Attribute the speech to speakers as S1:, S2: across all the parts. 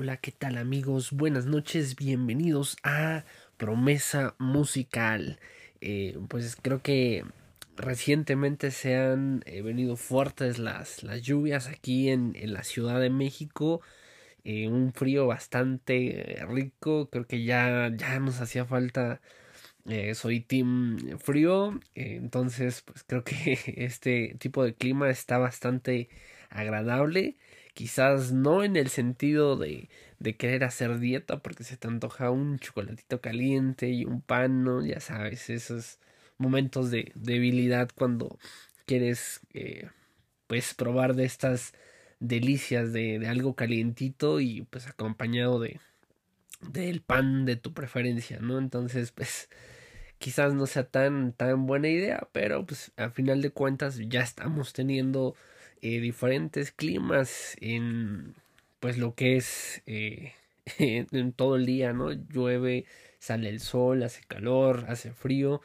S1: Hola, ¿qué tal amigos? Buenas noches, bienvenidos a Promesa Musical. Eh, pues creo que recientemente se han eh, venido fuertes las, las lluvias aquí en, en, la Ciudad de México. Eh, un frío bastante rico, creo que ya, ya nos hacía falta. soy team frío, entonces pues creo que este tipo de clima está bastante agradable quizás no en el sentido de, querer hacer dieta porque se te antoja un chocolatito caliente y un pan, ¿no? Ya sabes, esos momentos de debilidad cuando quieres eh, pues probar de estas delicias de, de, algo calientito y pues acompañado de del pan de tu preferencia, ¿no? Entonces, pues quizás no sea tan tan buena idea, pero pues a final de cuentas ya estamos teniendo eh, diferentes climas en pues lo que es eh, en todo el día, ¿no? Llueve, sale el sol, hace calor, hace frío,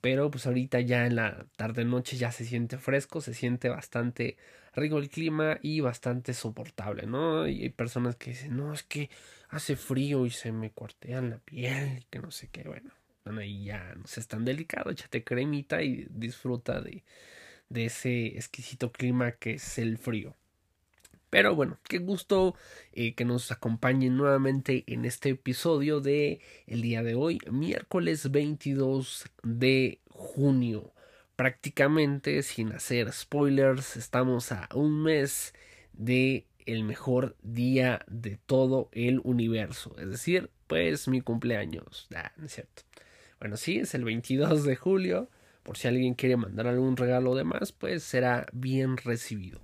S1: pero pues ahorita ya en la tarde noche ya se siente fresco, se siente bastante rico el clima y bastante soportable, ¿no? Y hay personas que dicen, no, es que hace frío y se me cuartean la piel, que no sé qué, bueno, bueno ahí ya no es tan delicado, échate cremita y disfruta de, de ese exquisito clima que es el frío. Pero bueno, qué gusto eh, que nos acompañen nuevamente en este episodio de el día de hoy, miércoles 22 de junio. Prácticamente sin hacer spoilers, estamos a un mes de el mejor día de todo el universo, es decir, pues mi cumpleaños. Ah, es cierto. Bueno, sí, es el 22 de julio por si alguien quiere mandar algún regalo de más, pues será bien recibido.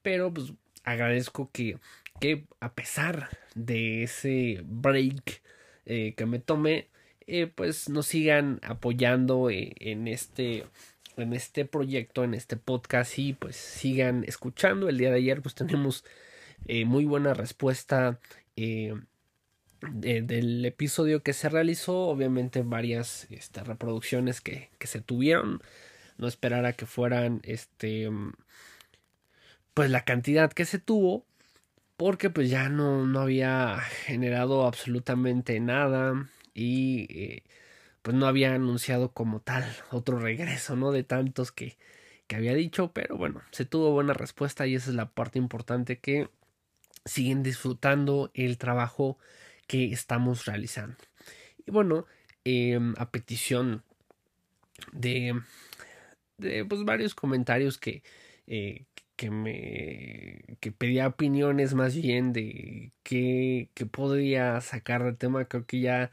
S1: Pero pues agradezco que, que a pesar de ese break eh, que me tomé, eh, pues nos sigan apoyando eh, en este en este proyecto, en este podcast y pues sigan escuchando. El día de ayer pues tenemos muy buena respuesta del episodio que se realizó, obviamente varias este, reproducciones que, que, se tuvieron, no esperar a que fueran este pues la cantidad que se tuvo, porque pues ya no, no había generado absolutamente nada y eh, pues no había anunciado como tal otro regreso, ¿no? De tantos que, que había dicho, pero bueno, se tuvo buena respuesta y esa es la parte importante que siguen disfrutando el trabajo que estamos realizando. Y bueno, em, a petición de, de pues, varios comentarios que, eh, que me que pedía opiniones más bien de qué, que podría sacar del tema creo que ya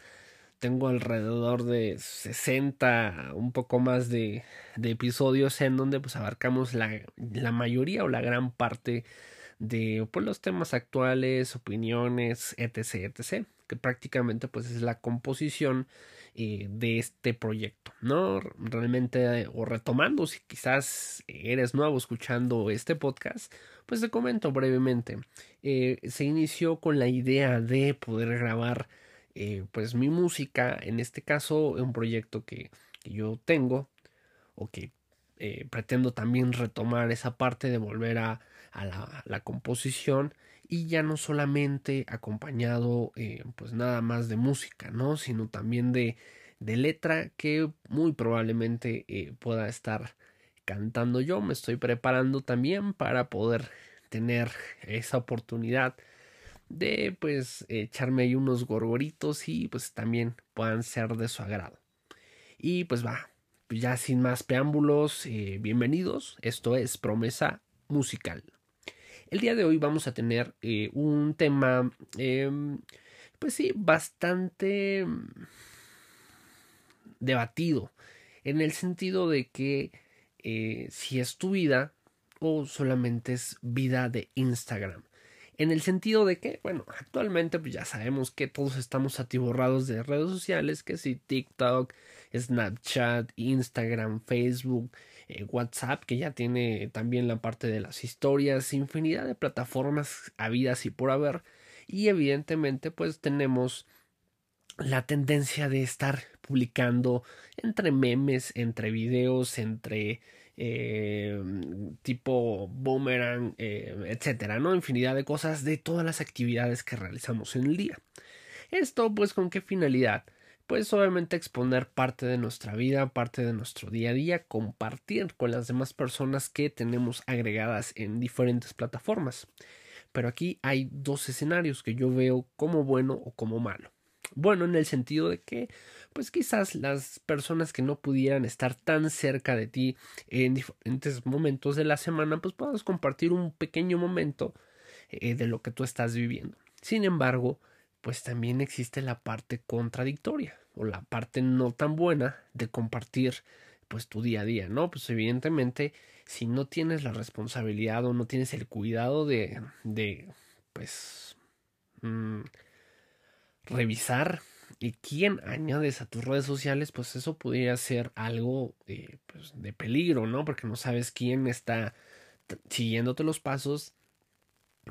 S1: tengo alrededor de 60 un poco más de, de episodios en donde pues abarcamos la, la mayoría o la gran parte de pues, los temas actuales, opiniones, etc, etc, que prácticamente pues es la composición eh, de este proyecto, ¿no? Realmente, o retomando, si quizás eres nuevo escuchando este podcast, pues te comento brevemente. Eh, se inició con la idea de poder grabar eh, pues mi música, en este caso un proyecto que, que yo tengo o que pretendo también retomar esa parte de volver a a la, composición y ya no solamente acompañado eh, pues nada más de música, ¿no? Sino también de, de letra que muy probablemente eh, pueda estar cantando yo. Me estoy preparando también para poder tener esa oportunidad de pues echarme ahí unos gorgoritos y pues también puedan ser de su agrado. Y pues va, ya sin más preámbulos, eh, bienvenidos. Esto es Promesa Musical. El día de hoy vamos a tener eh, un tema, em, pues sí, bastante mm, debatido, en el sentido de que eh, si es tu vida o solamente es vida de Instagram. En el sentido de que, bueno, actualmente pues ya sabemos que todos estamos atiborrados de redes sociales, que si TikTok, Snapchat, Instagram, Facebook, eh, WhatsApp, que ya tiene también la parte de las historias, infinidad de plataformas habidas y por haber. Y evidentemente, pues tenemos la tendencia de estar publicando entre memes, entre videos, entre eh, tipo boomerang, eh, etcétera, ¿no? Infinidad de cosas de todas las actividades que realizamos en el día. Esto, pues, ¿con qué finalidad? Pues obviamente exponer parte de nuestra vida, parte de nuestro día a día, compartir con las demás personas que tenemos agregadas en diferentes plataformas. Pero aquí hay dos escenarios que yo veo como bueno o como malo. Bueno, en el sentido de que, pues quizás las personas que no pudieran estar tan cerca de ti en diferentes momentos de la semana, pues puedas compartir un pequeño momento eh, de lo que tú estás viviendo. Sin embargo, pues también existe la parte contradictoria o la parte no tan buena de compartir pues tu día a día, ¿no? Pues evidentemente si no tienes la responsabilidad o no tienes el cuidado de, de pues, mm, revisar y quién añades a tus redes sociales, pues eso podría ser algo eh, pues, de peligro, ¿no? Porque no sabes quién está siguiéndote los pasos,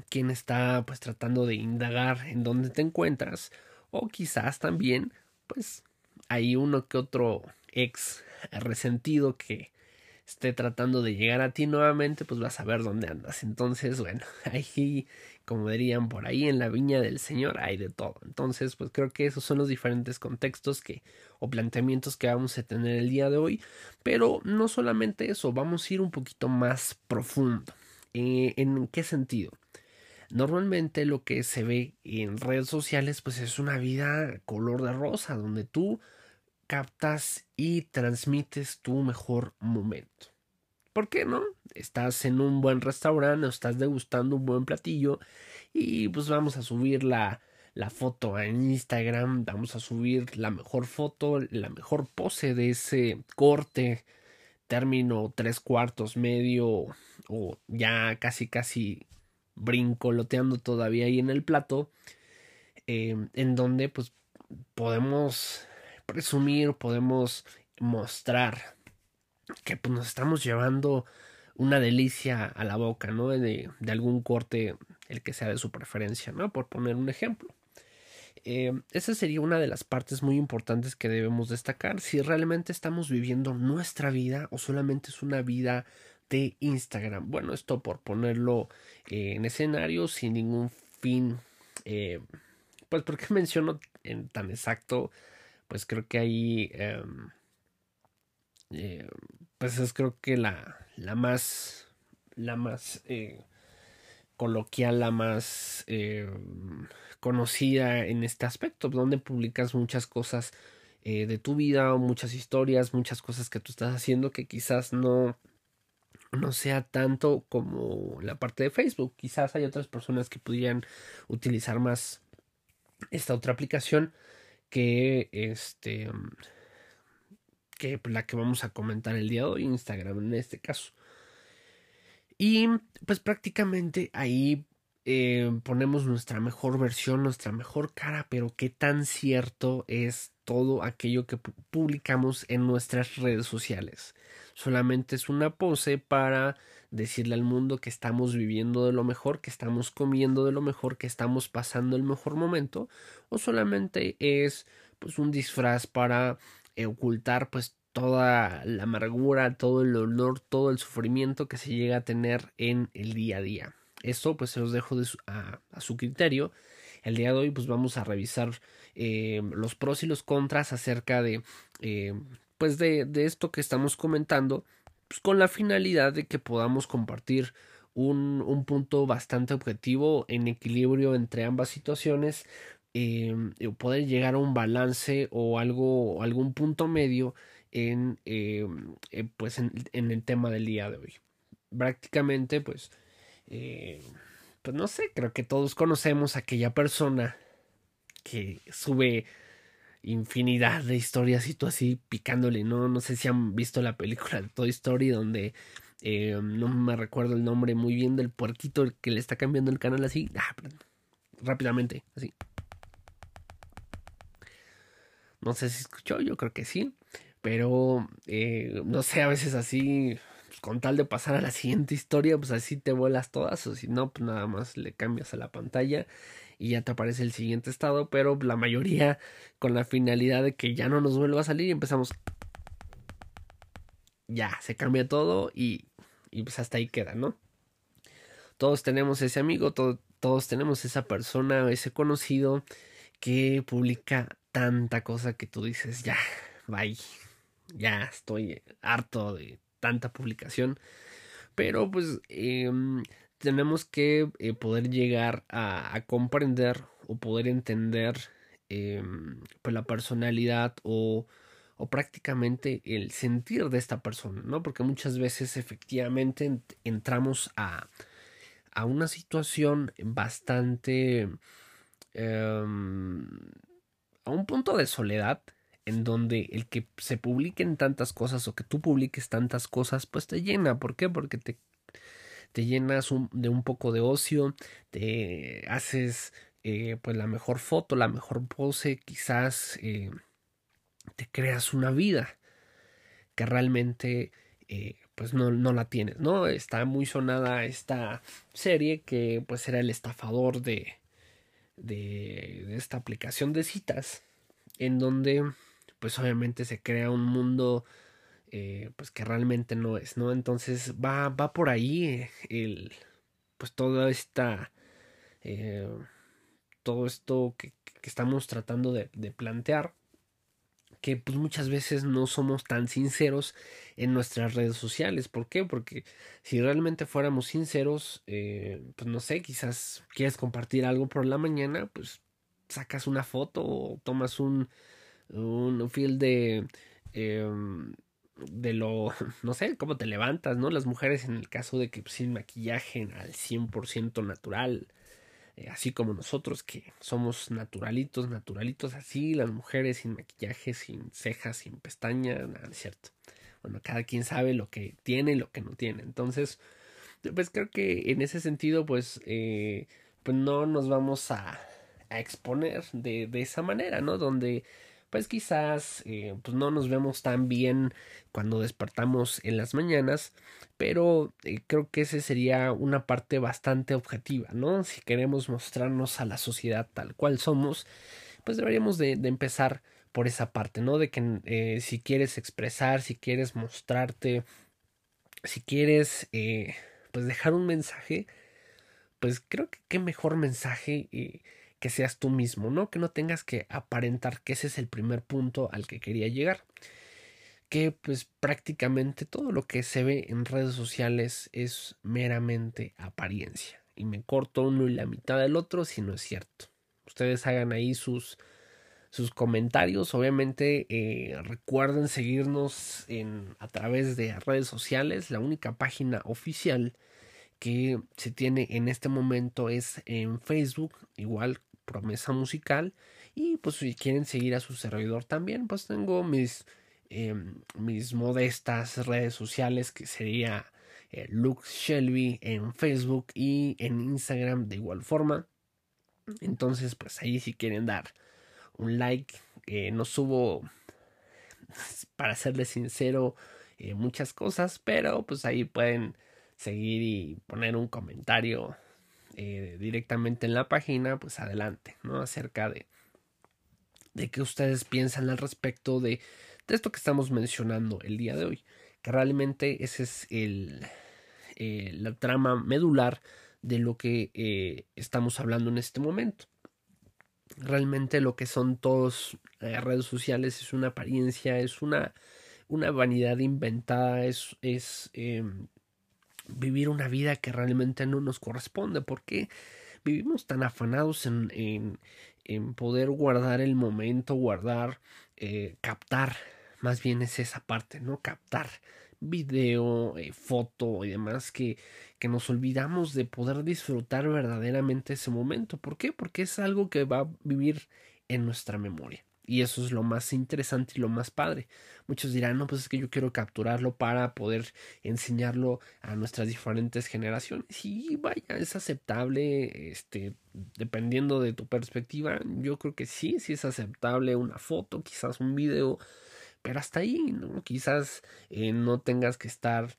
S1: quién está pues tratando de indagar en dónde te encuentras, o quizás también, pues, hay uno que otro ex resentido que esté tratando de llegar a ti nuevamente, pues vas a ver dónde andas. Entonces, bueno, ahí, como dirían por ahí, en la viña del Señor hay de todo. Entonces, pues creo que esos son los diferentes contextos que o planteamientos que vamos a tener el día de hoy. Pero no solamente eso, vamos a ir un poquito más profundo. Eh, ¿En qué sentido? Normalmente lo que se ve en redes sociales, pues es una vida color de rosa, donde tú captas y transmites tu mejor momento. ¿Por qué no? Estás en un buen restaurante o estás degustando un buen platillo y pues vamos a subir la, la foto en Instagram, vamos a subir la mejor foto, la mejor pose de ese corte, término tres cuartos, medio o ya casi casi brincoloteando todavía ahí en el plato, eh, en donde pues podemos presumir, podemos mostrar que pues, nos estamos llevando una delicia a la boca, ¿no? De, de, algún corte, el que sea de su preferencia, ¿no? Por poner un ejemplo. Eh, esa sería una de las partes muy importantes que debemos destacar. Si realmente estamos viviendo nuestra vida o solamente es una vida de Instagram. Bueno, esto por ponerlo eh, en escenario sin ningún fin. Eh, pues, ¿por qué menciono en tan exacto pues creo que ahí, em, eh, pues es creo que la, la más, la más coloquial, la más conocida en este aspecto, donde publicas muchas cosas de tu vida, muchas historias, muchas cosas que tú estás haciendo que quizás no, no sea tanto como la parte de Facebook. Quizás hay otras personas que pudieran utilizar más esta otra aplicación que este que la que vamos a comentar el día de hoy, Instagram en este caso. Y pues prácticamente ahí eh, ponemos nuestra mejor versión, nuestra mejor cara, pero qué tan cierto es todo aquello que publicamos en nuestras redes sociales. Solamente es una pose para decirle al mundo que estamos viviendo de lo mejor, que estamos comiendo de lo mejor, que estamos pasando el mejor momento, o solamente es pues un disfraz para ocultar pues toda la amargura, todo el dolor, todo el sufrimiento que se llega a tener en el día a día. Esto pues se los dejo a, su criterio. El día de hoy pues vamos a revisar eh, los pros y los contras acerca de eh, pues de, de esto que estamos comentando pues, con la finalidad de que podamos compartir un, un, punto bastante objetivo en equilibrio entre ambas situaciones eh, poder llegar a un balance o algo algún punto medio en eh, eh, pues en, el tema del día de hoy. Prácticamente pues eh, pues no sé creo que todos conocemos a aquella persona que sube infinidad de historias y tú así picándole, ¿no? No sé si han visto la película de Toy Story donde eh, no me recuerdo el nombre muy bien del puerquito que le está cambiando el canal así, ah, rápidamente, así. No sé si escuchó, yo creo que sí, pero eh, no sé, a veces así, con tal de pasar a la siguiente historia, pues así te vuelas todas, o si no, pues nada más le cambias a la pantalla y ya te aparece el siguiente estado, pero la mayoría con la finalidad de que ya no nos vuelva a salir y empezamos ya, se cambia todo y, y pues hasta ahí queda, ¿no? Todos tenemos ese amigo, todos tenemos esa persona, ese conocido que publica tanta cosa que tú dices, ya, bye, ya estoy harto de tanta publicación. Pero pues em, tenemos que eh, poder llegar a, comprender o poder entender em, pues la personalidad o, o prácticamente el sentir de esta persona, ¿no? Porque muchas veces efectivamente entramos a, a una situación bastante... Em, a un punto de soledad en donde el que se publiquen tantas cosas o que tú publiques tantas cosas pues te llena. ¿Por qué? Porque te, te llenas de un poco de ocio, te haces eh, pues la mejor foto, la mejor pose, quizás eh, te creas una vida que realmente eh, pues no, no la tienes, ¿no? Está muy sonada esta serie que pues era el estafador de, de, de esta aplicación de citas en donde pues obviamente se crea un mundo eh, pues que realmente no es, ¿no? Entonces va, va por ahí el pues toda esta eh, todo esto que, estamos tratando de, plantear que pues muchas veces no somos tan sinceros en nuestras redes sociales. ¿Por qué? Porque si realmente fuéramos sinceros, eh, pues no sé, quizás quieres compartir algo por la mañana, pues sacas una foto o tomas un, un feel de... Eh, de lo, no sé, cómo te levantas, ¿no? Las mujeres en el caso de que sin maquillaje al 100% natural, eh, así como nosotros que somos naturalitos, naturalitos así, las mujeres sin maquillaje, sin cejas, sin pestañas, nada, cierto. Bueno, cada quien sabe lo que tiene y lo que no tiene. Entonces, pues creo que en ese sentido, pues, eh, pues no nos vamos a, a exponer de, de esa manera, ¿no? Donde pues quizás eh, pues no nos vemos tan bien cuando despertamos en las mañanas, pero eh, creo que ese sería una parte bastante objetiva, ¿no? Si queremos mostrarnos a la sociedad tal cual somos, pues deberíamos de, empezar por esa parte, ¿no? De que eh, si quieres expresar, si quieres mostrarte, si quieres pues dejar un mensaje, pues creo que qué mejor mensaje que seas tú mismo, ¿no? Que no tengas que aparentar, que ese es el primer punto al que quería llegar. Que pues prácticamente todo lo que se ve en redes sociales es meramente apariencia. Y me corto uno y la mitad del otro si no es cierto. Ustedes hagan ahí sus, sus comentarios. Obviamente eh, recuerden seguirnos a través de redes sociales. La única página oficial que se tiene en este momento es en Facebook, igual promesa musical. Y pues si quieren seguir a su servidor también, pues tengo mis, eh, mis modestas redes sociales que sería eh, Lux Shelby en Facebook y en Instagram de igual forma. Entonces pues ahí si quieren dar un like, eh, no subo para serles sincero eh, muchas cosas, pero pues ahí pueden seguir y poner un comentario eh, directamente en la página, pues adelante, ¿no? Acerca de, de qué ustedes piensan al respecto de, de esto que estamos mencionando el día de hoy. Que realmente ese es el, eh, la trama medular de lo que eh, estamos hablando en este momento. Realmente lo que son todas las redes sociales es una apariencia, es una, una vanidad inventada, es, es eh, vivir una vida que realmente no nos corresponde. porque vivimos tan afanados en, en, en poder guardar el momento, guardar, eh, captar? Más bien es esa parte, ¿no? Captar video, eh, foto y demás que, que nos olvidamos de poder disfrutar verdaderamente ese momento. ¿Por qué? Porque es algo que va a vivir en nuestra memoria. Y eso es lo más interesante y lo más padre. Muchos dirán, no, pues es que yo quiero capturarlo para poder enseñarlo a nuestras diferentes generaciones. Y vaya, es aceptable, este, dependiendo de tu perspectiva. Yo creo que sí, sí es aceptable una foto, quizás un video, pero hasta ahí, ¿no? Quizás eh, no tengas que estar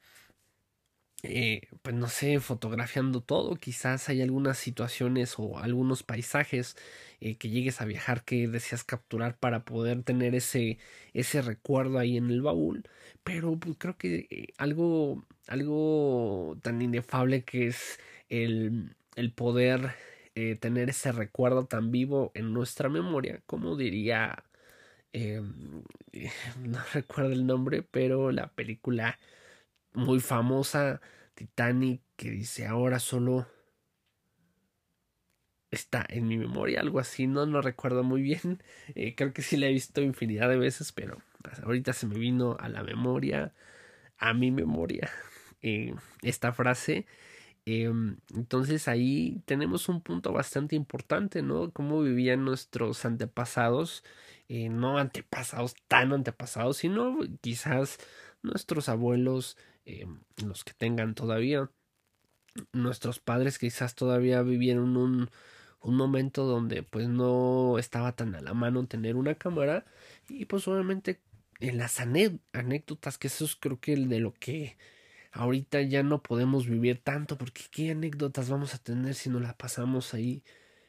S1: eh, pues no sé, fotografiando todo. Quizás hay algunas situaciones o algunos paisajes eh, que llegues a viajar que deseas capturar para poder tener ese, ese recuerdo ahí en el baúl. Pero pues, creo que eh, algo, algo tan inefable que es el, el poder tener ese recuerdo tan vivo en nuestra memoria, como diría, no recuerdo el nombre, pero la película muy famosa Titanic que dice ahora solo está en mi memoria, algo así, no no recuerdo muy bien, eh, creo que sí la he visto infinidad de veces, pero ahorita se me vino a la memoria, a mi memoria, eh, esta frase. Em, entonces ahí tenemos un punto bastante importante, ¿no? Cómo vivían nuestros antepasados, eh, no antepasados tan antepasados, sino quizás nuestros abuelos, eh, los que tengan todavía, nuestros padres quizás todavía vivieron un, un momento donde pues no estaba tan a la mano tener una cámara y pues obviamente en las anécdotas que eso es creo que el de lo que ahorita ya no podemos vivir tanto porque qué anécdotas vamos a tener si no la pasamos ahí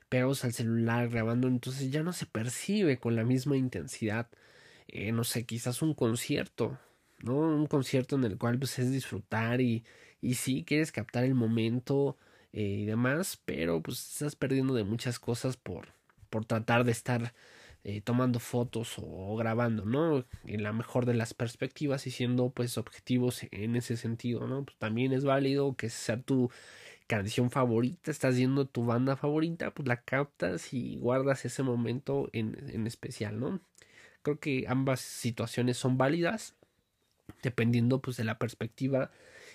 S1: pegados al celular grabando entonces ya no se percibe con la misma intensidad eh, no sé quizás un concierto Un concierto en el cual pues es disfrutar y, y sí, quieres captar el momento eh, y demás, pero pues estás perdiendo de muchas cosas por, por tratar de estar eh, tomando fotos o, grabando, ¿no? En la mejor de las perspectivas y siendo pues objetivos en ese sentido, ¿no? Pues, también es válido que sea tu canción favorita, estás viendo tu banda favorita, pues la captas y guardas ese momento en, en especial, ¿no? Creo que ambas situaciones son válidas dependiendo pues de la perspectiva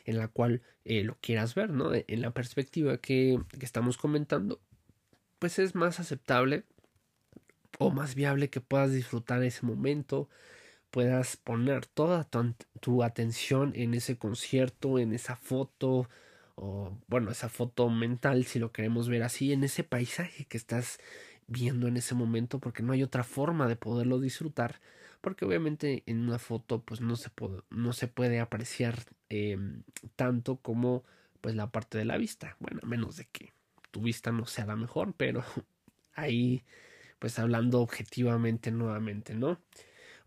S1: en la cual eh, lo quieras ver, ¿no? E, en la perspectiva que, que estamos comentando, pues es más aceptable o más viable que puedas disfrutar ese momento, puedas poner toda tu, tu, atención en ese concierto, en esa foto, o bueno, esa foto mental, si lo queremos ver así, en ese paisaje que estás viendo en ese momento, porque no hay otra forma de poderlo disfrutar porque obviamente en una foto pues no se puede, no se puede apreciar em, tanto como pues la parte de la vista. Bueno a menos de que tu vista no sea la mejor pero ahí pues hablando objetivamente nuevamente no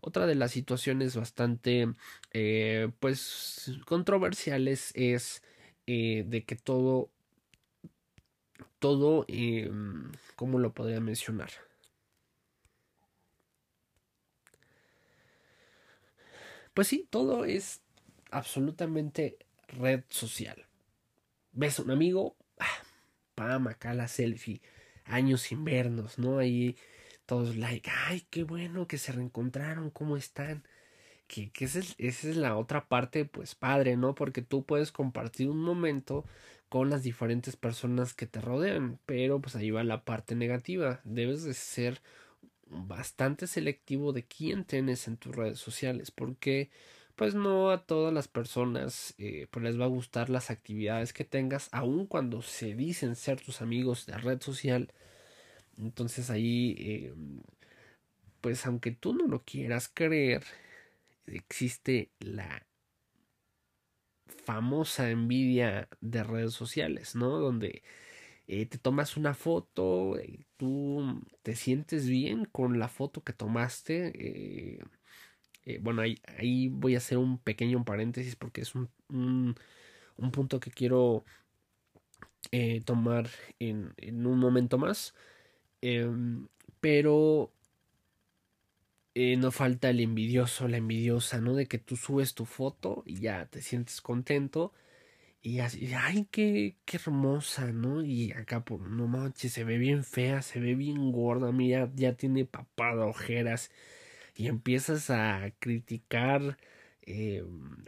S1: otra de las situaciones bastante eh, pues controversiales es eh, de que todo todo eh, cómo lo podría mencionar Pues sí, todo es absolutamente red social. Ves un amigo, ah, pam, acá la selfie, años sin vernos, ¿no? Ahí todos like, ay, qué bueno que se reencontraron, ¿cómo están? Que, que esa, es, esa es la otra parte, pues padre, ¿no? Porque tú puedes compartir un momento con las diferentes personas que te rodean, pero pues ahí va la parte negativa, debes de ser bastante selectivo de quién tienes en tus redes sociales porque pues no a todas las personas eh, pues les va a gustar las actividades que tengas aun cuando se dicen ser tus amigos de red social. Entonces ahí eh, pues aunque tú no lo quieras creer existe la famosa envidia de redes sociales no donde eh, te tomas una foto, y tú te sientes bien con la foto que tomaste. Eh, eh, bueno, ahí, ahí, voy a hacer un pequeño paréntesis porque es un, un, un punto que quiero tomar en, en, un momento más. Em, pero no falta el envidioso, la envidiosa, ¿no? De que tú subes tu foto y ya te sientes contento y así, ay, qué, qué hermosa, ¿no? Y acá, por, no manches, se ve bien fea, se ve bien gorda, mira, ya tiene papada, ojeras. Y empiezas a criticar, eh,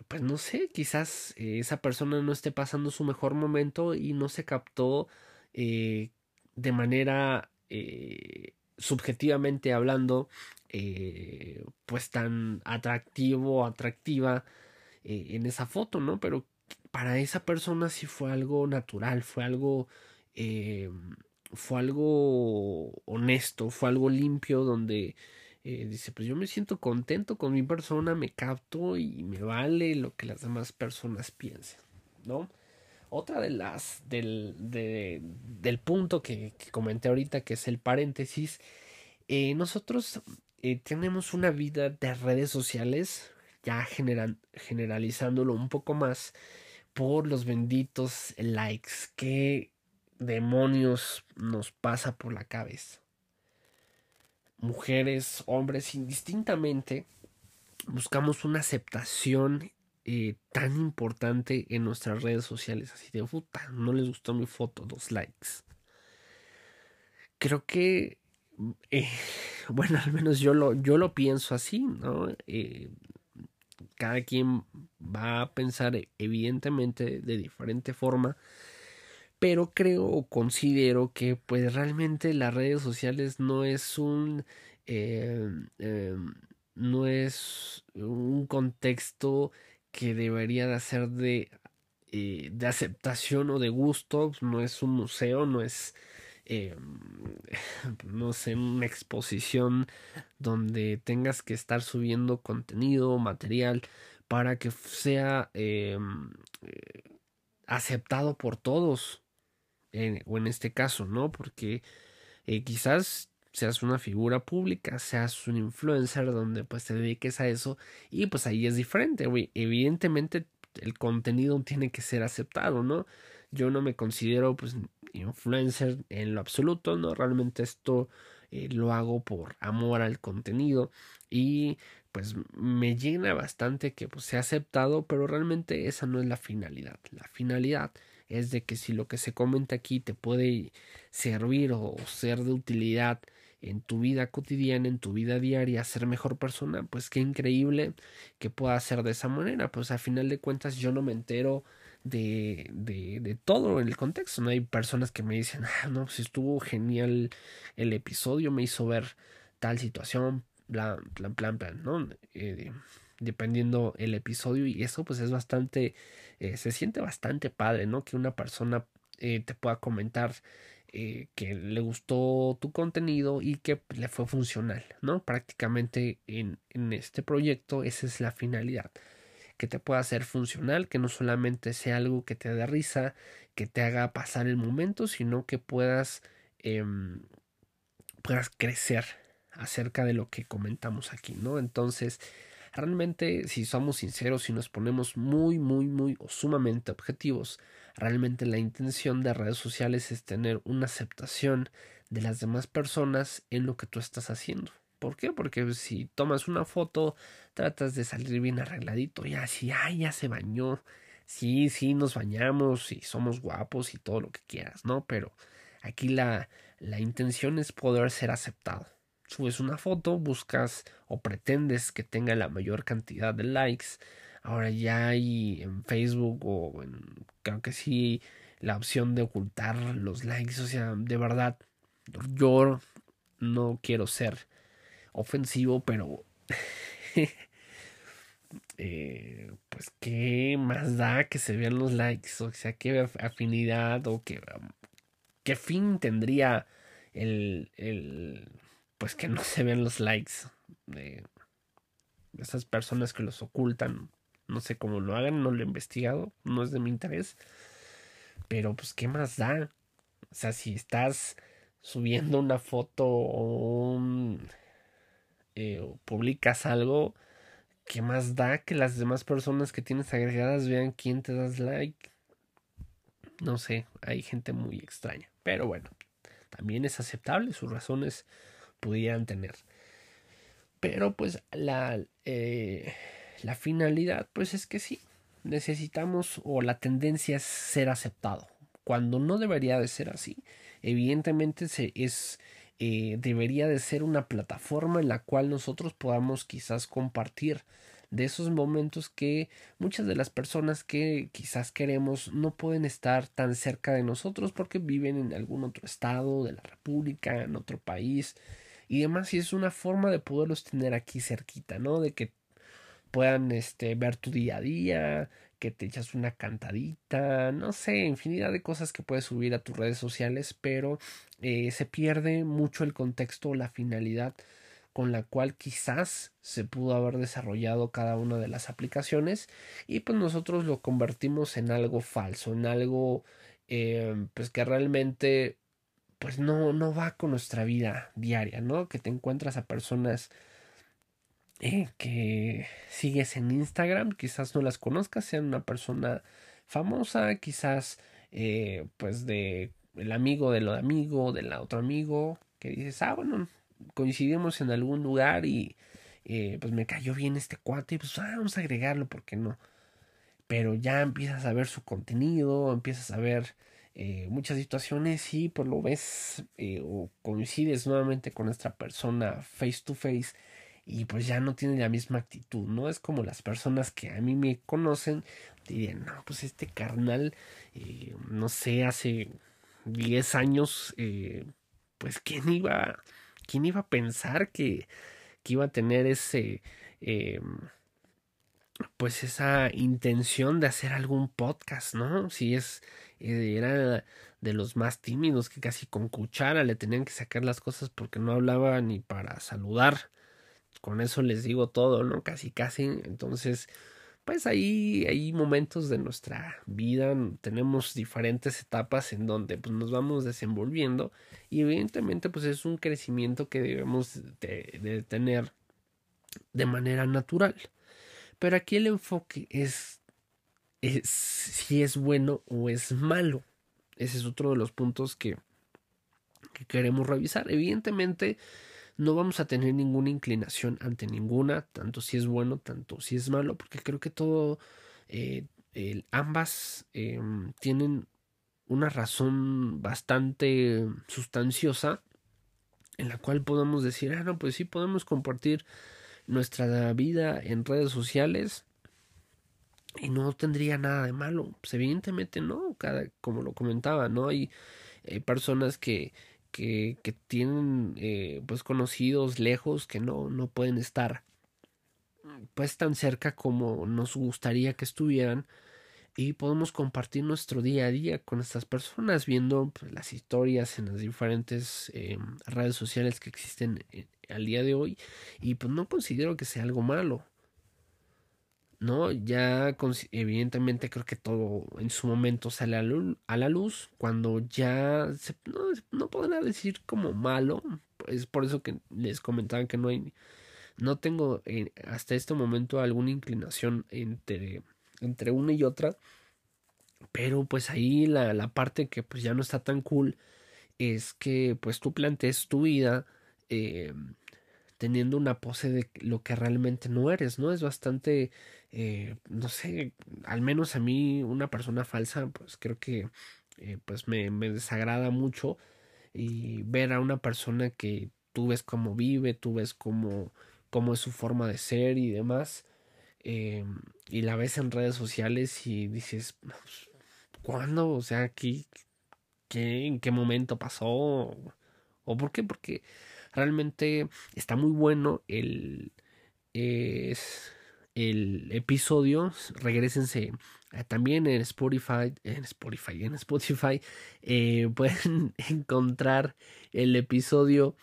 S1: pues no sé, quizás eh, esa persona no esté pasando su mejor momento y no se captó eh, de manera subjetivamente hablando, pues tan atractivo, atractiva en esa foto, ¿no? Pero para esa persona sí fue algo natural, fue algo, eh, fue algo honesto, fue algo limpio donde eh, dice, pues yo me siento contento con mi persona, me capto y me vale lo que las demás personas piensen. ¿no? Otra de las del, del punto que, comenté ahorita, que es el paréntesis, eh, nosotros tenemos una vida de redes sociales, ya generalizándolo un poco más, por los benditos likes. ¿Qué demonios nos pasa por la cabeza? Mujeres, hombres, indistintamente, buscamos una aceptación eh, tan importante en nuestras redes sociales. Así de puta, no les gustó mi foto, dos likes. Creo que, eh, bueno, al menos yo lo, yo lo pienso así, ¿no? Eh, cada quien va a pensar evidentemente de diferente forma pero creo o considero que pues realmente las redes sociales no es un no es un contexto que debería de ser de, eh, de aceptación o de gusto, no es un museo, no es, eh, no sé, una exposición donde tengas que estar subiendo contenido, material, para que sea eh, aceptado por todos, o en este caso, ¿no? Porque quizás seas una figura pública, seas un influencer donde pues te dediques a eso y pues ahí es diferente, Evidentemente el contenido tiene que ser aceptado, ¿no? Yo no me considero pues influencer en lo absoluto, ¿no? Realmente esto eh, lo hago por amor al contenido y pues me llena bastante que pues sea aceptado, pero realmente esa no es la finalidad. La finalidad es de que si lo que se comenta aquí te puede servir o ser de utilidad en tu vida cotidiana, en tu vida diaria, ser mejor persona, pues qué increíble que pueda ser de esa manera. Pues a final de cuentas yo no me entero de, de, de todo el contexto. No hay personas que me dicen, ah, no, pues estuvo genial el episodio, me hizo ver tal situación, plan, plan, plan, plan, ¿no? Eh, dependiendo el episodio y eso pues es bastante, eh, se siente bastante padre, ¿no? Que una persona eh, te pueda comentar que le gustó tu contenido y que le fue funcional, ¿no? Prácticamente en, en este proyecto esa es la finalidad, que te pueda ser funcional, que no solamente sea algo que te dé risa, que te haga pasar el momento, sino que puedas, em, puedas crecer acerca de lo que comentamos aquí, ¿no? Entonces, realmente, si somos sinceros, y nos ponemos muy, muy, muy o sumamente objetivos, Realmente la intención de redes sociales es tener una aceptación de las demás personas en lo que tú estás haciendo. ¿Por qué? Porque si tomas una foto, tratas de salir bien arregladito, y así, ay, ya se bañó. Sí, sí, nos bañamos y somos guapos y todo lo que quieras, ¿no? Pero aquí la, la intención es poder ser aceptado. Subes una foto, buscas o pretendes que tenga la mayor cantidad de likes, Ahora ya hay en Facebook o en, creo que sí, la opción de ocultar los likes. O sea, de verdad, yo no quiero ser ofensivo, pero... eh, pues qué más da que se vean los likes, o sea, qué afinidad o qué, qué fin tendría el, el, pues que no se vean los likes de esas personas que los ocultan no sé cómo lo hagan, no lo he investigado, no es de mi interés. Pero pues, ¿qué más da? O sea, si estás subiendo una foto o un, eh, publicas algo, ¿qué más da que las demás personas que tienes agregadas vean quién te das like? No sé, hay gente muy extraña. Pero bueno, también es aceptable, sus razones pudieran tener. Pero pues la... Eh, la finalidad, pues es que sí, necesitamos o la tendencia es ser aceptado, cuando no debería de ser así. Evidentemente se es eh, debería de ser una plataforma en la cual nosotros podamos quizás compartir de esos momentos que muchas de las personas que quizás queremos no pueden estar tan cerca de nosotros porque viven en algún otro estado de la república, en otro país y demás y es una forma de poderlos tener aquí cerquita, ¿no? De que puedan este, ver tu día a día, que te echas una cantadita, no sé, infinidad de cosas que puedes subir a tus redes sociales, pero eh, se pierde mucho el contexto o la finalidad con la cual quizás se pudo haber desarrollado cada una de las aplicaciones y pues nosotros lo convertimos en algo falso, en algo eh, pues que realmente pues no, no va con nuestra vida diaria, ¿no? Que te encuentras a personas eh, que sigues en Instagram, quizás no las conozcas, sean una persona famosa, quizás eh, pues de el amigo de lo de amigo, del otro amigo, que dices, ah, bueno, coincidimos en algún lugar y eh, pues me cayó bien este cuate y pues ah, vamos a agregarlo, ¿por qué no? Pero ya empiezas a ver su contenido, empiezas a ver muchas situaciones y pues lo ves o coincides nuevamente con esta persona face to face y pues ya no tiene la misma actitud, ¿no? Es como las personas que a mí me conocen dirían, no, pues este carnal, eh, no sé, hace 10 años, eh, pues quién iba, quién iba a pensar que, que iba a tener ese, eh, pues esa intención de hacer algún podcast, ¿no? Si es, era de los más tímidos que casi con cuchara le tenían que sacar las cosas porque no hablaba ni para saludar con eso les digo todo, ¿no? Casi, casi. Entonces, pues ahí hay momentos de nuestra vida, tenemos diferentes etapas en donde pues, nos vamos desenvolviendo y evidentemente pues es un crecimiento que debemos de, tener de manera natural. Pero aquí el enfoque es, es si es bueno o es malo. Ese es otro de los puntos que, que queremos revisar. Evidentemente, no vamos a tener ninguna inclinación ante ninguna, tanto si es bueno, tanto si es malo, porque creo que todo, eh, ambas em, tienen una razón bastante sustanciosa en la cual podemos decir, ah, no, pues sí podemos compartir nuestra vida en redes sociales y no tendría nada de malo. Pues evidentemente no, cada, como lo comentaba, ¿no? Hay eh, personas que que, que tienen eh, pues conocidos lejos que no, no pueden estar pues tan cerca como nos gustaría que estuvieran y podemos compartir nuestro día a día con estas personas viendo pues, las historias en las diferentes eh, redes sociales que existen eh, al día de hoy y pues no considero que sea algo malo ¿no? Ya evidentemente creo que todo en su momento sale a la luz cuando ya no, no podrá decir como malo, es por eso que les comentaba que no hay, no tengo hasta este momento alguna inclinación entre, entre una y otra, pero pues ahí la, la parte que pues ya no está tan cool es que pues tú plantees tu vida eh, teniendo una pose de lo que realmente no eres, ¿no? Es bastante eh, no sé, al menos a mí una persona falsa, pues creo que eh, pues me, desagrada mucho y ver a una persona que tú ves cómo vive, tú ves cómo, cómo es su forma de ser y demás, eh, y la ves en redes sociales y dices, pues, ¿cuándo? O sea, ¿qué, qué, ¿en qué momento pasó? ¿O por qué? Porque realmente está muy bueno el... El episodio, regresense también en Spotify, en Spotify, en Spotify, eh, pueden encontrar el episodio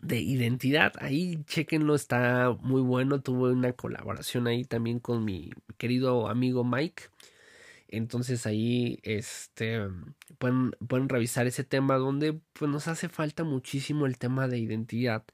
S1: de identidad. Ahí chequenlo, está muy bueno. Tuve una colaboración ahí también con mi querido amigo Mike. Entonces ahí este, pueden, pueden revisar ese tema donde pues, nos hace falta muchísimo el tema de identidad.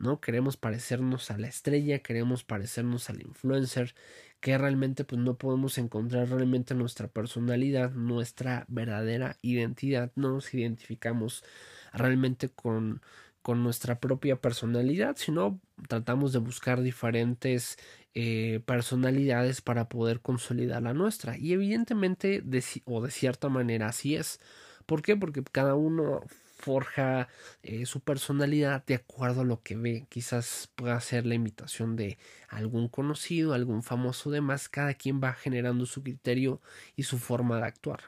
S1: ¿no? Queremos parecernos a la estrella, queremos parecernos al influencer, que realmente pues no podemos encontrar realmente nuestra personalidad, nuestra verdadera identidad, no nos identificamos realmente con con nuestra propia personalidad, sino tratamos de buscar diferentes eh, personalidades para poder consolidar la nuestra. Y evidentemente, o de cierta manera, así es. ¿Por qué? Porque cada uno forja eh, su personalidad de acuerdo a lo que ve. Quizás pueda ser la imitación de algún conocido, algún famoso demás. Cada quien va generando su criterio y su forma de actuar.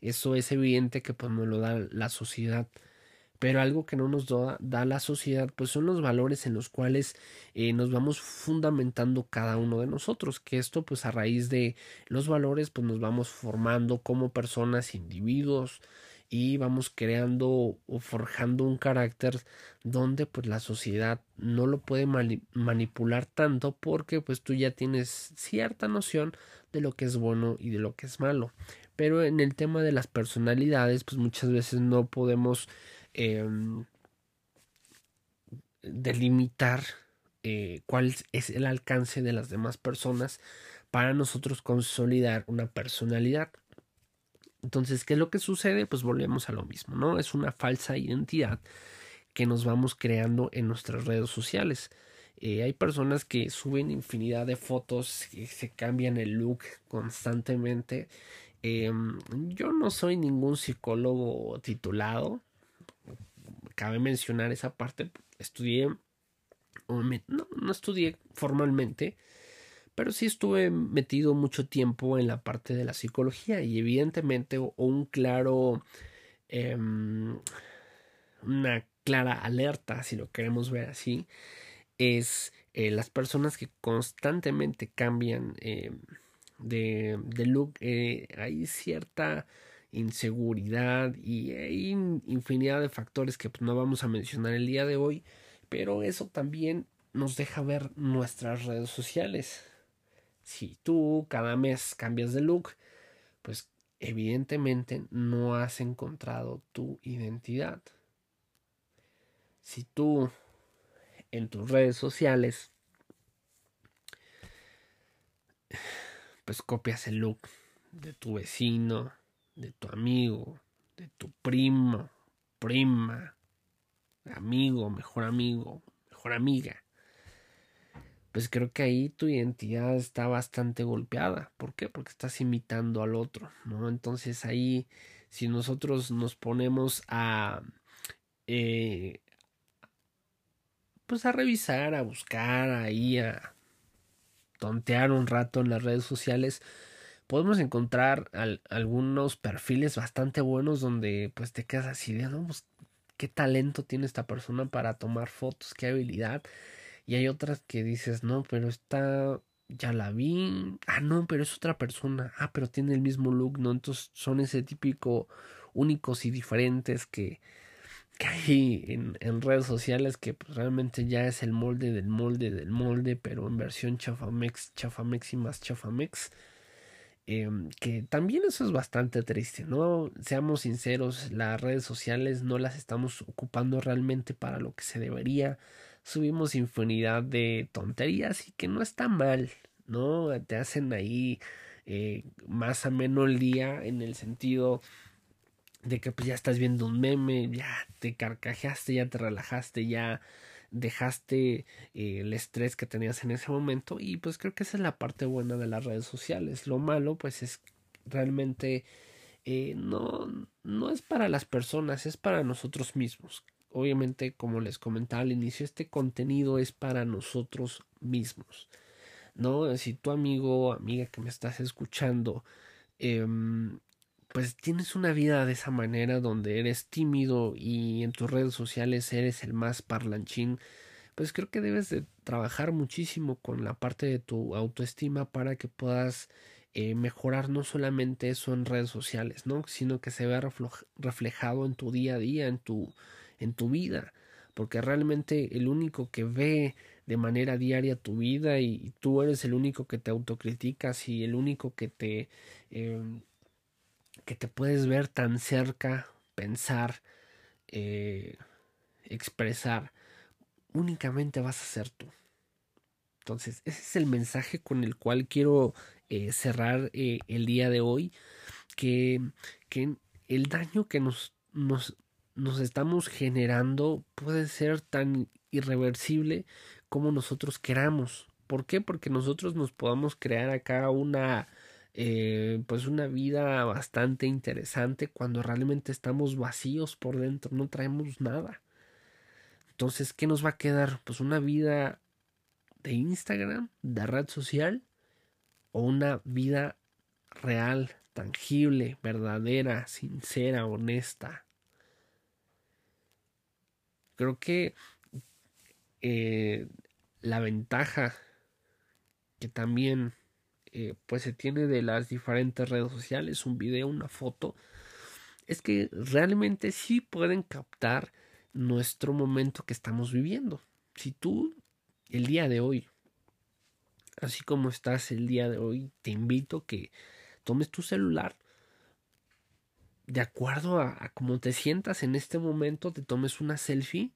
S1: Eso es evidente que pues nos lo da la sociedad. Pero algo que no nos da, da la sociedad, pues son los valores en los cuales eh, nos vamos fundamentando cada uno de nosotros. Que esto, pues a raíz de los valores, pues nos vamos formando como personas, individuos, y vamos creando o forjando un carácter donde pues la sociedad no lo puede manipular tanto porque pues tú ya tienes cierta noción de lo que es bueno y de lo que es malo pero en el tema de las personalidades pues muchas veces no podemos em, delimitar eh, cuál es el alcance de las demás personas para nosotros consolidar una personalidad. Entonces, ¿qué es lo que sucede? Pues volvemos a lo mismo, ¿no? Es una falsa identidad que nos vamos creando en nuestras redes sociales. Eh, hay personas que suben infinidad de fotos, y se cambian el look constantemente. Em, yo no soy ningún psicólogo titulado. Cabe mencionar esa parte. Estudié no, no estudié formalmente, pero sí estuve metido mucho tiempo en la parte de la psicología y evidentemente un claro, em, una clara alerta, si lo queremos ver así, es eh, las personas que constantemente cambian em, de, de, look, eh, hay cierta inseguridad y hay infinidad de factores que pues, no vamos a mencionar el día de hoy, pero eso también nos deja ver nuestras redes sociales. Si tú cada mes cambias de look, pues evidentemente no has encontrado tu identidad. Si tú en tus redes sociales pues copias el look de tu vecino, de tu amigo, de tu primo, prima, amigo, mejor amigo, mejor amiga, pues creo que ahí tu identidad está bastante golpeada. ¿Por qué? Porque estás imitando al otro, ¿no? Entonces ahí, si nosotros nos ponemos a... Eh, pues a revisar, a buscar, ahí a tontear un rato en las redes sociales, podemos encontrar algunos perfiles bastante buenos donde pues te quedas así de, no, pues qué talento tiene esta persona para tomar fotos, qué habilidad. Y hay otras que dices, no, pero esta ya la vi. Ah, no, pero es otra persona. Ah, pero tiene el mismo look, ¿no? Entonces son ese típico únicos y diferentes que, que hay en, en redes sociales que pues, realmente ya es el molde del molde del molde, pero en versión chafamex, chafamex y más chafamex. Em, que también eso es bastante triste, ¿no? Seamos sinceros, las redes sociales no las estamos ocupando realmente para lo que se debería. Subimos infinidad de tonterías y que no está mal, ¿no? Te hacen ahí eh, más ameno el día en el sentido de que pues ya estás viendo un meme, ya te carcajeaste, ya te relajaste, ya dejaste eh, el estrés que tenías en ese momento y pues creo que esa es la parte buena de las redes sociales. Lo malo pues es realmente eh, no, no es para las personas, es para nosotros mismos. Obviamente, como les comentaba al inicio, este contenido es para nosotros mismos. ¿No? Si tu amigo o amiga que me estás escuchando eh, pues tienes una vida de esa manera donde eres tímido y en tus redes sociales eres el más parlanchín, pues creo que debes de trabajar muchísimo con la parte de tu autoestima para que puedas eh, mejorar no solamente eso en redes sociales, ¿no? sino que se vea reflejado en tu día a día, en tu, en tu vida, porque realmente el único que ve de manera diaria tu vida y, tú eres el único que te autocriticas y el único que te em, que te puedes ver tan cerca, pensar, eh, expresar, únicamente vas a ser tú. Entonces, ese es el mensaje con el cual quiero eh, cerrar eh, el día de hoy, que, que el daño que nos, nos, nos estamos generando puede ser tan irreversible como nosotros queramos. ¿Por qué? Porque nosotros nos podamos crear acá una eh, pues una vida bastante interesante cuando realmente estamos vacíos por dentro, no traemos nada. Entonces, ¿qué nos va a quedar? Pues una vida de Instagram, de red social, o una vida real, tangible, verdadera, sincera, honesta. Creo que eh, la ventaja que también eh, pues se tiene de las diferentes redes sociales, un video, una foto, es que realmente sí pueden captar nuestro momento que estamos viviendo. Si tú el día de hoy, así como estás el día de hoy, te invito que tomes tu celular de acuerdo a, a cómo te sientas en este momento, te tomes una selfie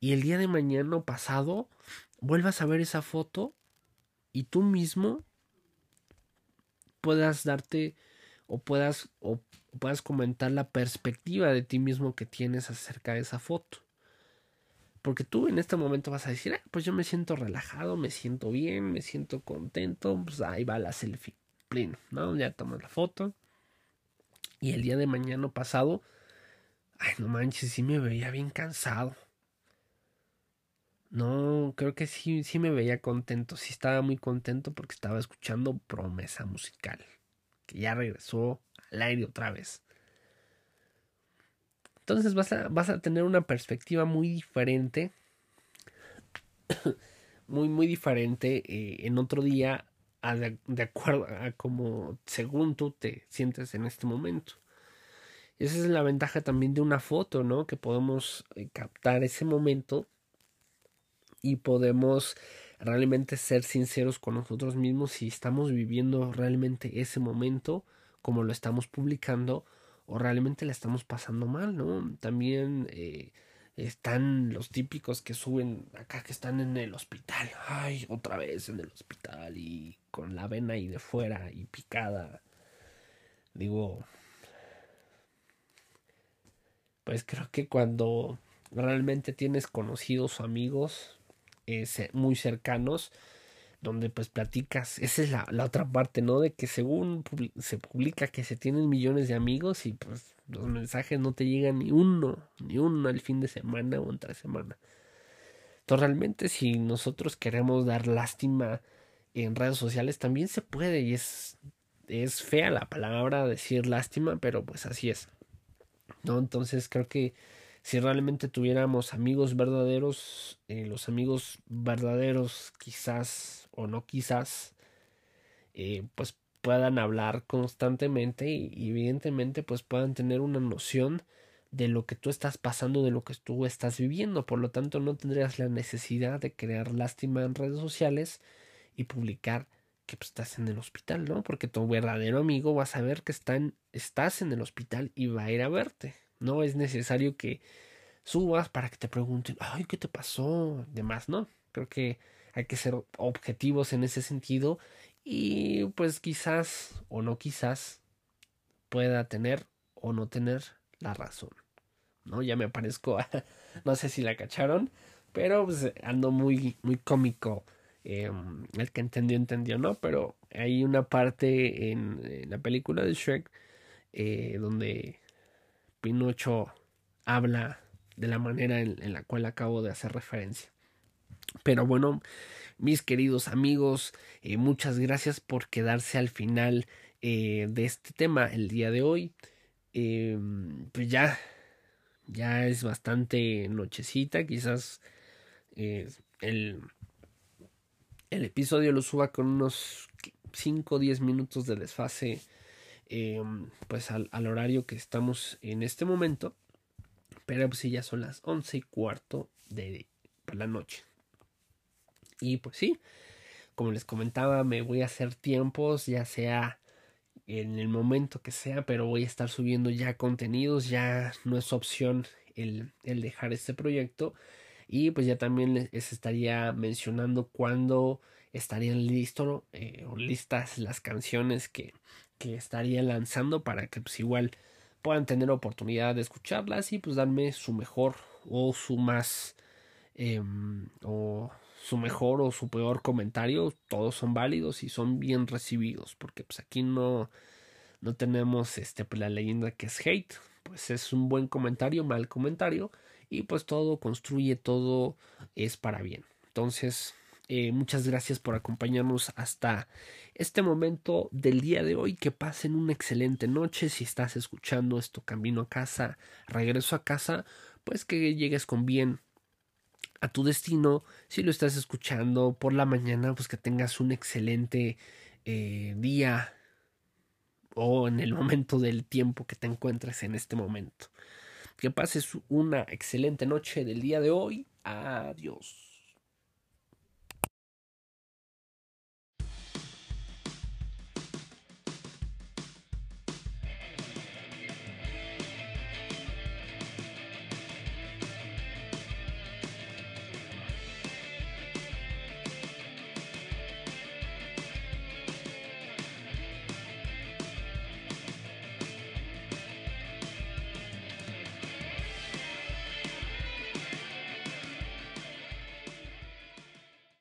S1: y el día de mañana o pasado vuelvas a ver esa foto y tú mismo puedas darte o puedas o puedas comentar la perspectiva de ti mismo que tienes acerca de esa foto. Porque tú en este momento vas a decir, ah, pues yo me siento relajado, me siento bien, me siento contento, pues ahí va la selfie, pleno, ¿no? Ya tomas la foto. Y el día de mañana pasado, ay, no manches, sí me veía bien cansado. No, creo que sí, sí me veía contento, sí estaba muy contento porque estaba escuchando promesa musical, que ya regresó al aire otra vez. Entonces vas a, vas a tener una perspectiva muy diferente, muy, muy diferente eh, en otro día, de, de, acuerdo a como según tú te sientes en este momento. Esa es la ventaja también de una foto, ¿no? Que podemos eh, captar ese momento y podemos realmente ser sinceros con nosotros mismos si estamos viviendo realmente ese momento como lo estamos publicando o realmente la estamos pasando mal, ¿no? También eh, están los típicos que suben acá que están en el hospital, ay, otra vez en el hospital y con la vena ahí de fuera y picada. Digo, pues creo que cuando realmente tienes conocidos o amigos eh, muy cercanos donde pues platicas, esa es la, la, otra parte, ¿no? De que según se publica que se tienen millones de amigos y pues los mensajes no te llegan ni uno, ni uno al fin de semana o entre semana. Entonces realmente si nosotros queremos dar lástima en redes sociales también se puede y es, es fea la palabra decir lástima, pero pues así es. ¿No? Entonces creo que si realmente tuviéramos amigos verdaderos, eh, los amigos verdaderos quizás o no quizás, eh, pues puedan hablar constantemente y, evidentemente pues puedan tener una noción de lo que tú estás pasando, de lo que tú estás viviendo. Por lo tanto, no tendrías la necesidad de crear lástima en redes sociales y publicar que pues, estás en el hospital, ¿no? Porque tu verdadero amigo va a saber que está estás en el hospital y va a ir a verte. No es necesario que subas para que te pregunten, ay, ¿qué te pasó? Demás, ¿no? Creo que hay que ser objetivos en ese sentido y pues quizás o no quizás pueda tener o no tener la razón. ¿No? Ya me parezco no sé si la cacharon, pero pues ando muy muy cómico. Em, el que entendió entendió, ¿no? Pero hay una parte en, la película de Shrek eh, donde Pinocho habla de la manera en, la cual acabo de hacer referencia. Pero bueno, mis queridos amigos, eh, muchas gracias por quedarse al final eh, de este tema el día de hoy. Eh, pues ya, ya es bastante nochecita, quizás el, el episodio lo suba con unos 5 o 10 minutos de desfase pues al, al horario que estamos en este momento. Pero pues sí, ya son las once y cuarto de la noche. Y pues sí, como les comentaba, me voy a hacer tiempos, ya sea en el momento que sea, pero voy a estar subiendo ya contenidos, ya no es opción el, el dejar este proyecto. Y pues ya también les estaría mencionando cuándo estarían listos eh, o listas las canciones que, que estaría lanzando para que pues igual puedan tener oportunidad de escucharlas y pues darme su mejor o su más em, o su mejor o su peor comentario. Todos son válidos y son bien recibidos porque pues aquí no no tenemos este pues, la leyenda que es hate. Pues es un buen comentario mal comentario y pues todo construye todo es para bien. Entonces eh, muchas gracias por acompañarnos hasta este momento del día de hoy. Que pasen una excelente noche. Si estás escuchando esto camino a casa, regreso a casa, pues que llegues con bien a tu destino. Si lo estás escuchando por la mañana, pues que tengas un excelente eh, día o en el momento del tiempo que te encuentres en este momento. Que pases una excelente noche del día de hoy. Adiós.